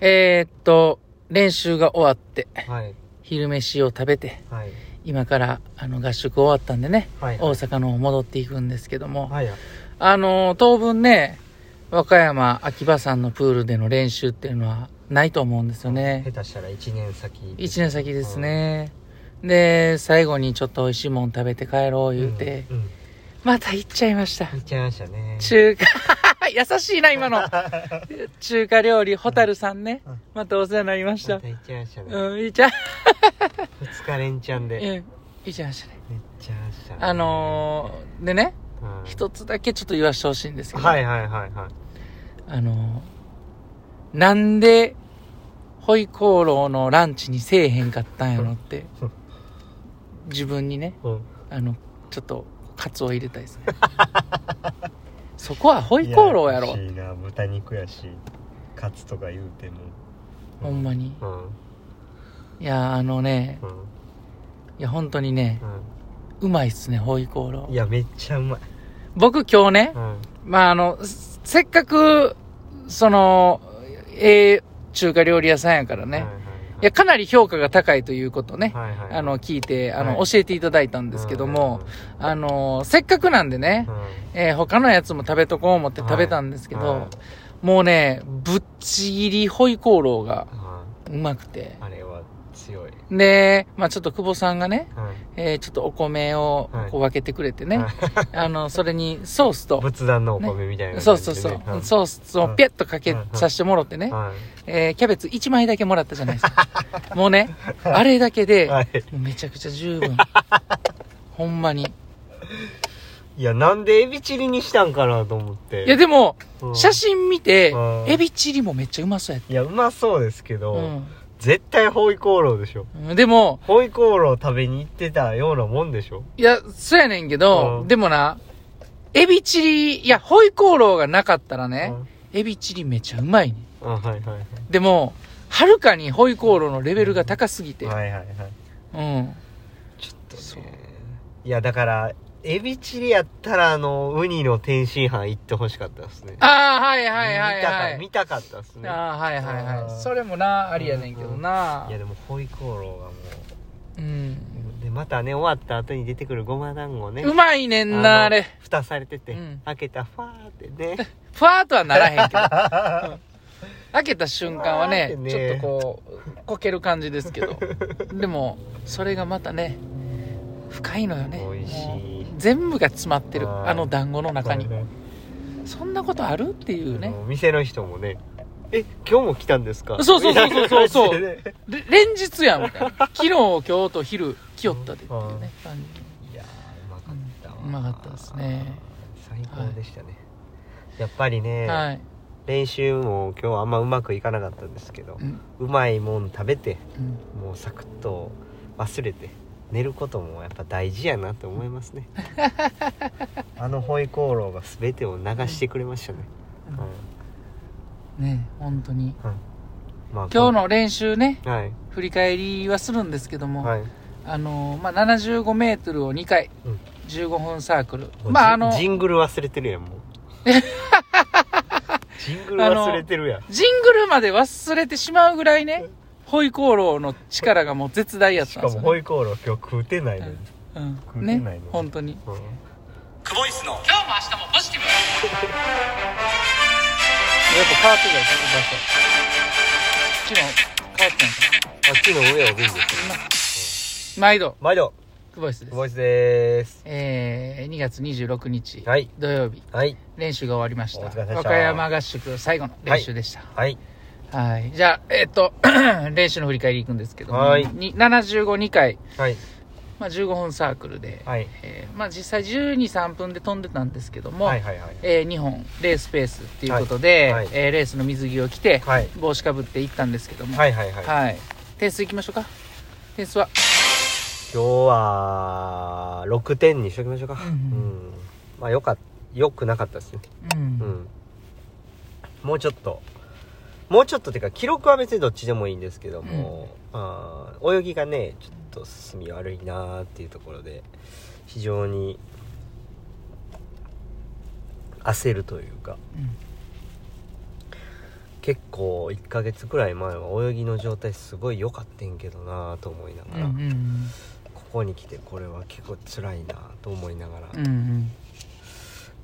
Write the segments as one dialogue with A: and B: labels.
A: えー、っと、練習が終わって、
B: はい。
A: 昼飯を食べて、
B: はい。
A: 今からあの合宿終わったんでね、
B: はい。
A: 大阪の方戻っていくんですけども、
B: はい。
A: あの、当分ね、和歌山秋葉山のプールでの練習っていうのはないと思うんですよね。
B: 下手したら1年先。
A: 一年先ですね。で、最後にちょっと美味しいもん食べて帰ろう言うて、
B: うん。うん
A: また行っちゃいました。
B: 行っちゃいましたね。
A: 中華、優しいな、今の。中華料理、ホタルさんね
B: うん。
A: またお世話になりました
B: また。行っし。
A: うん、いっちゃ、
B: 二日連チャンで。
A: うん、いっちゃいましたね。
B: めっちゃいましたね。
A: あのー、でね、
B: うん
A: 一つだけちょっと言わしてほしいんですけど、
B: はいはいはいはい。
A: あのー、なんで、ホイコーローのランチにせえへんかったんやろって
B: うん、
A: 自分にね、
B: うん。
A: あの、ちょっと、カツを入れたいですね。そこはホイコーローやろ。
B: いな、豚肉やし、カツとか言うても。
A: ほんまに。
B: うん。うん。
A: いや、あのね、
B: うん。
A: いや、本当にね、うまいっすね、ホイコーロー。
B: いや、めっちゃうまい。
A: 僕今日ね、
B: うん。
A: まあ、あの、せせっかく、その、ええ中華料理屋さんやからね、
B: はい
A: や、かなり評価が高いということね、
B: はいはい。はい
A: あの、聞いて、あの、
B: はい。
A: 教えていただいたんですけども、あの、せっかくなんでね
B: うん、うん
A: えー他のやつも食べとこう思って食べたんですけど、
B: はい。はい
A: もうね、ぶっちぎりホイコーローが
B: う
A: うまくて。
B: んあれは強い。
A: で、まあちょっと久保さんがね、
B: はい
A: えーちょっとお米を
B: はい
A: こう分けてくれてね、
B: はい
A: あの、それにソースと、
B: 仏壇のお米みたいな
A: そう
B: 感じでね。
A: そうそう、
B: ん
A: ソースをピャッとかけ
B: うん
A: させてもろってね、
B: は
A: えーキャベツ1枚だけもらったじゃないですか。もうね、あれだけで、めちゃくちゃ十分。ほんまに。
B: いや、なんでエビチリにしたんかなと思って。
A: いやでも、
B: うん
A: 写真見て
B: うん、
A: エビチリもめっちゃうまそうやっ
B: いや、うまそうですけ
A: た。
B: ど、
A: うん
B: 絶対ホイコーローでしょ。
A: うん。でも、
B: ホイコーロー食べに行ってたようなもんでしょ。
A: いや、そうやねんけど、
B: うん
A: でもな、エビチリ、いや、ホイコーローがなかったらね、
B: うん
A: エビチリめちゃうまいねん。
B: あ、はいはいはい。
A: でも、はるかにホイコーローのレベルが高すぎて、
B: はいはいはい。
A: うん。
B: ちょっと
A: そう
B: ね。いや、だから、エビチリやったら、あの、ウニの天津飯行ってほしかったですね。
A: ああ、はいはいはいはい。
B: 見たか見たかったですね。
A: ああ、はいはいはい。それもな、ありやねんけどな。
B: いや、でも、ホイコーローがも
A: うん。
B: う。で、またね、終わった後に出てくるごま団子ね。
A: うまいねんな、あ
B: の
A: れ。
B: 蓋されてて、
A: うん
B: 開けたファーってね。
A: ふわーっとはならへんけど。う ん開けた瞬間はね
B: ね
A: ちょっとこう、こける感じですけど。でも、それがまたね、深いのよね。
B: 美味しい
A: 全部が詰まってる。
B: はい
A: あの団子の中に
B: そう。ね
A: そんなことある？っていうね。
B: 店の人もね、え、今日も来たんですか？
A: そうそうそうそうそうそう連日やん、みたいな。昨日、今日と昼、来よったでっていうね、感じ。
B: いやー、うまかったわ。
A: うんうまかったですね。
B: 最高でしたね。やっぱりね、
A: はい。
B: 練習も今日はあんまうまくいかなかったんですけど
A: う、ん。
B: うまいもん食べて、
A: うん
B: もうサクッと忘れて、寝ることもやっぱ大事やなって思いますね。あのホイコーローが全てを流してくれましたね。
A: ね本当に。
B: うんまあ
A: 今日の練習ね、
B: はい。
A: 振り返りはするんですけども、
B: はい。
A: あのまあ、75メートルを2回、
B: うん
A: 15分サークル。まあ、あの、
B: ジジングル忘れてるやん、もう。ジングル忘れてるやん。
A: ジングルまで忘れてしまうぐらいね、ホイコーローの力がもう絶大やっ
B: したか
A: んですよ、ね。
B: もホイコーロー今日食うてないのに。
A: うん。
B: 食うてないの
A: ね、本当に。
B: うん
A: クボイスの今日も明日もポジティブやっぱ変わってたよ、場所。昨日変わってないか
B: あっちの上を見るんです
A: な。毎度、
B: 毎度、
A: クボイスです。
B: ボイスでーす。
A: えー、2月26日、
B: はい。
A: 土曜日、
B: はい。
A: 練習が終わりました。
B: お疲れ様でした
A: 和歌山合宿最後の練習でした。
B: はい。
A: はい。じゃあ、えっと、練習の振り返りいくんですけども、
B: はい
A: に75、2回、
B: はい。
A: まあ、15分サークルで、
B: はい。
A: えーまあ、実際12、3分で飛んでたんですけども、
B: はいはいはい。
A: え2本レースペースっていうことで、
B: はいはい
A: えーレースの水着を着て、
B: はい。
A: 帽子かぶって行ったんですけども、
B: はいはいはい。
A: はい点数いきましょうか。点数は、
B: 今日は、6点にしときましょうか。
A: うん
B: うん。まあよかっよくなかったですね。
A: うん。
B: うん。もうちょっと、もうちょっとっていうか、記録は別にどっちでもいいんですけども、あー泳ぎがね、ちょっと進み悪いなーっていうところで、非常に焦るというか、結構1ヶ月くらい前は泳ぎの状態すごい良かったんけどなと思いながら、
A: うんうん
B: ここに来てこれは結構辛いなと思いながら、
A: うんうん。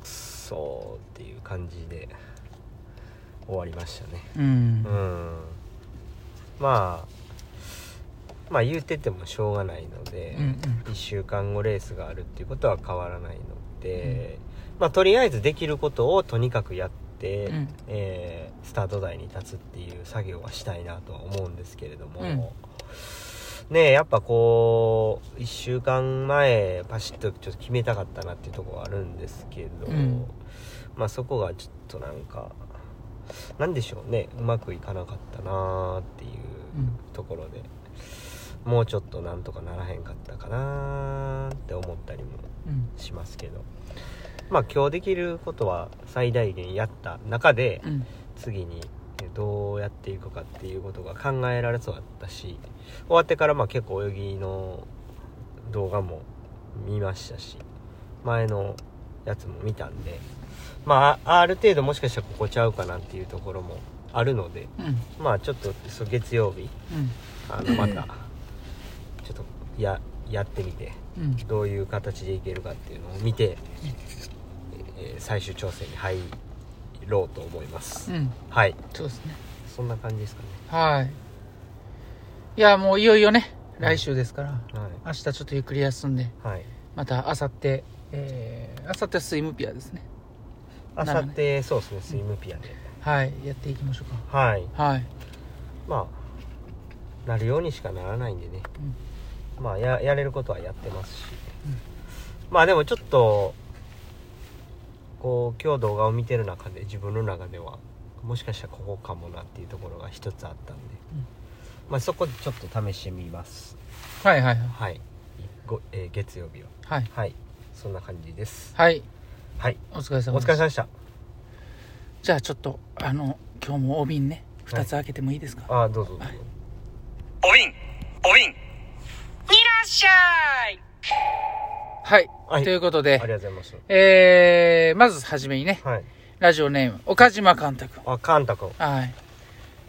B: そうっていう感じで終わりましたね。
A: うん。
B: うん。まあまあ言うててもしょうがないので、
A: うん
B: 1週間後レースがあるっていうことは変わらないので、まあとりあえずできることをとにかくやって、
A: うん。
B: えースタート台に立つっていう作業はしたいなとは思うんですけれども、
A: うん。
B: ねえやっぱこう1週間前パシッとちょっと決めたかったなっていうところはあるんですけど、
A: うん。
B: まあそこがちょっとなんかなんでしょうね。うまくいかなかったなーっていう
A: うん
B: ところで、もうちょっとなんとかならへんかったかなーって思ったりも
A: うん。
B: しますけど。まあ今日できることは最大限やった中で
A: うん。
B: 次にどうやっていくかっていうことが考えられそうだったし終わってからまあ結構泳ぎの動画も見ましたし前のやつも見たんでまあある程度もしかしたらここちゃうかなっていうところもあるので
A: うん。
B: まあちょっとそう月曜日
A: うん。
B: あのまたちょっとややってみて
A: うん。
B: どういう形でいけるかっていうのを見て、えー最終調整に入ろうと思います、
A: うん。
B: はい。
A: そうですね。
B: そんな感じですかね。
A: はい。いやもういよいよね来週ですから
B: はい。
A: 明日ちょっとゆっくり休んで
B: はい。
A: また明後日えー、明後日はスイムピアですね
B: あさってそうですねスイムピアで、
A: はいやっていきましょうか。
B: はい。
A: はい。
B: まあなるようにしかならないんでね、まあややれることはやってますし、まあでもちょっとこう今日動画を見てる中で自分の中ではもしかしたらここかもなっていうところが一つあったんで、
A: うん。
B: まあそこでちょっと試してみます。
A: はいはいはい。
B: はい。ご、えー月曜日は
A: はい。
B: はい。そんな感じです。
A: はい
B: はい。
A: お疲れ様
B: お
A: です。
B: 疲れ様でした。
A: じゃあちょっとあの今日もお瓶ね。
B: はい
A: 2つ開けてもいいですか、
B: ああどうぞどうぞ、
A: はい。
B: おびんおびん
A: いらっしゃい。はい、
B: はい。
A: ということで
B: ありがとうございます。
A: えー、まずはじめにね
B: はい。
A: ラジオネーム岡島監督
B: あカンタ君。
A: はい。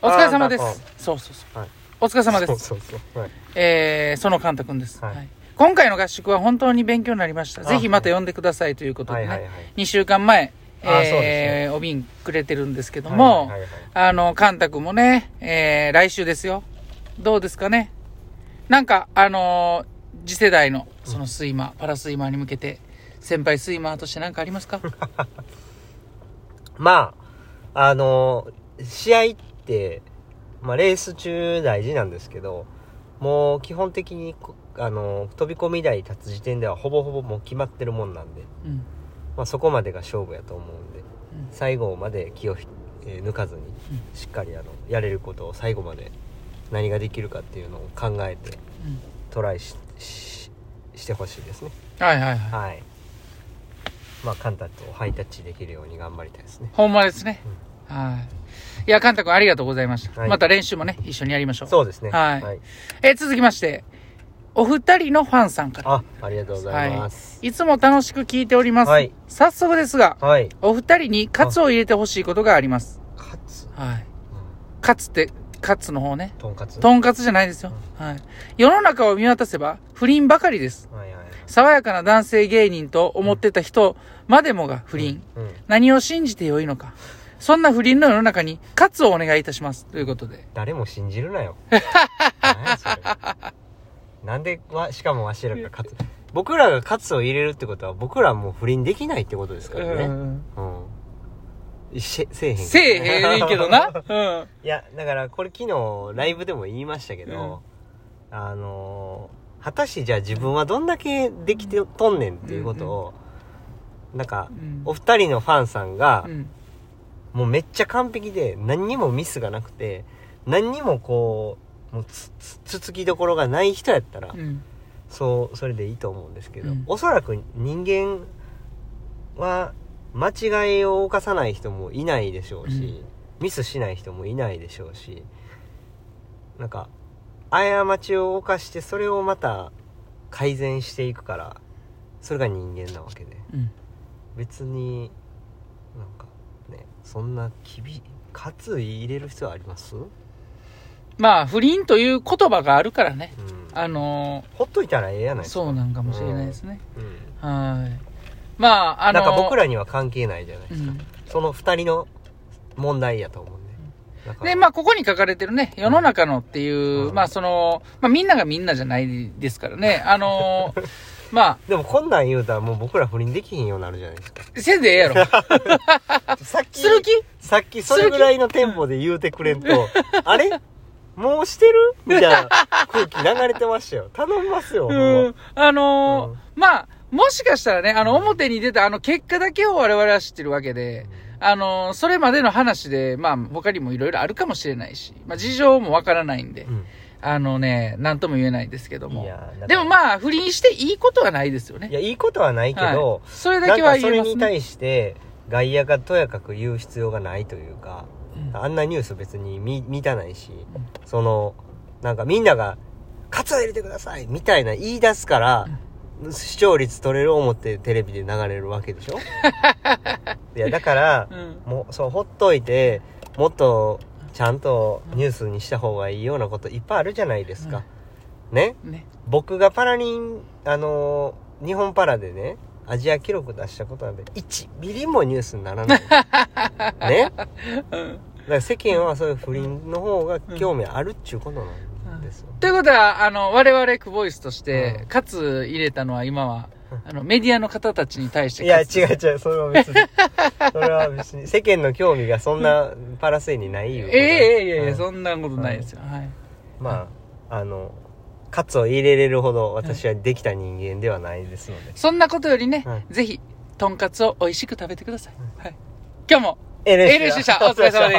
A: お疲れ様です。そうそうそう、
B: はい。
A: お疲れ様です。
B: そうそうそう。はい。
A: えー、その監督です、
B: はい。
A: はい今回の合宿は本当に勉強になりました。
B: あ
A: ぜひまた呼んでくださいということでね、
B: はい。はいはい
A: 2週間前えーお瓶くれてるんですけども、
B: はいはいはい
A: あの、カンタ君もね、えー、来週ですよ。どうですかね？なんか、あのー次世代の、そのスイマー、パラスイマーに向けて、先輩スイマーとして何かありますか？
B: まあ、あの、試合って、まあ、レース中大事なんですけど、もう基本的にこ、あの、飛び込み台立つ時点ではほぼほぼもう決まってるもんなんで、
A: うん。
B: まあ、そこまでが勝負やと思うんで、
A: うん
B: 最後まで気をひ、えー抜かずに、しっかりあの、やれることを最後まで何ができるかっていうのを考えて
A: うん
B: トライし、ししてほしいですね。
A: はいはいはい。
B: はい。まあ、カンタとハイタッチできるように頑張りたいですね。
A: ほんまですね。はい。いや、カンタ君ありがとうございました。
B: はい
A: また練習もね、一緒にやりましょう。
B: そうですね。
A: はい
B: はい。
A: えー続きまして、お二人のファンさんから。
B: あ、ありがとうございます。
A: いつも楽しく聞いております。
B: はい
A: 早速ですが、
B: はい。
A: お二人にカツを入れてほしいことがあります。
B: カツ、
A: はい。
B: うん
A: カツって、カツの方ね。
B: とんかつ？
A: とんかつじゃないですよ。はい。世の中を見渡せば不倫ばかりです。
B: はいはい。
A: 爽やかな男性芸人と思ってた人までもが不倫。
B: うん。
A: 何を信じてよいのか。そんな不倫の世の中にカツをお願いいたします。ということで。
B: 誰も信じるなよ。何やそれなんでわ、しかもわしらがカツ。僕らがカツを入れるってことは、僕らはもう不倫できないってことですからね。
A: うん。
B: うん。しせえへんけど。
A: せえへんけどな。うん。
B: いや、だからこれ昨日ライブでも言いましたけど、あのー果たしてじゃあ自分はどんだけできてとんねんっていうことを、なんか、
A: うん
B: お二人のファンさんが
A: う、ん。
B: もうめっちゃ完璧で何にもミスがなくて何にもこうもうつつつつきどころがない人やったら、
A: うん。
B: そうそれでいいと思うんですけど、
A: うん
B: おそらく人間は間違いを犯さない人もいないでしょうし、ミスしない人もいないでしょうしなんか過ちを犯してそれをまた改善していくからそれが人間なわけで
A: うん。
B: 別になんかねそんな厳カツ入れる必要あります？うん
A: まあ、不倫という言葉があるからね。あの
B: ほっといたらええやない
A: ー
B: ですか。
A: そうなんかもしれないですね。
B: うん。
A: はい。まあ、あのー
B: なんか僕らには関係ないじゃないですか、
A: うん。
B: その二人の問題やと思うん。で
A: まあ、ここに書かれてるね、世の中のっていう、
B: うん。
A: まあ、その、まあ、みんながみんなじゃないですからね。あのー ま
B: でもこんなん言うたらもう僕ら不倫できへんようになるじゃないですか。
A: あ、せんでええやろ。
B: さっき
A: する気？
B: さっきそれぐらいのテンポで言うてくれんと あれ？もうしてる？みたいな。空気流れてましたよ。頼みますよ、
A: うん。あのー
B: うん。
A: まあ、もしかしたらね、あの、表に出たあの結果だけを我々は知ってるわけで、あのーそれまでの話で、まあ、他にもいろいろあるかもしれないし、まあ、事情もわからないんで、
B: うん。
A: あのね、なんとも言えないですけども。でもまあ、不倫していいことはないですよね。
B: いやいいことはないけど、
A: はい。それだけは
B: かそれに
A: 言えますね。
B: 対して外野がとやかく言う必要がないというか、
A: うん
B: あんなニュース別に見見たないし、そのなんかみんなが「カツを入れてください」みたいな言い出すから、視聴率取れる思ってテレビで流れるわけでしょ？いやだから、
A: うん。
B: もうそうほっといてもっとちゃんとニュースにした方がいいようなこといっぱいあるじゃないですか、ね？
A: ね。
B: 僕がパラリンあのー日本パラでねアジア記録出したことなんで1ミリもニュースにならない ね？だから世間はそういう不倫の方が興味あるっちゅうことなんですよ、
A: ということは、あの、我々クボイスとして
B: う、ん。
A: かつ入れたのは今は、あの、メディアの方たちに対して
B: いや違
A: 喝
B: う違うそれは別に。それは別に。世間の興味がそんなパラスイにないいうこと。
A: ええええええ
B: うん。
A: そんなことないですよ。はい。
B: まああのカツを入れれるほど私はできた人間ではないですので、
A: そんなことよりね、
B: はい
A: ぜひ、とんかつを美味しく食べてください。はい。今日も、
B: NSC
A: エレシでした。お疲れ様です。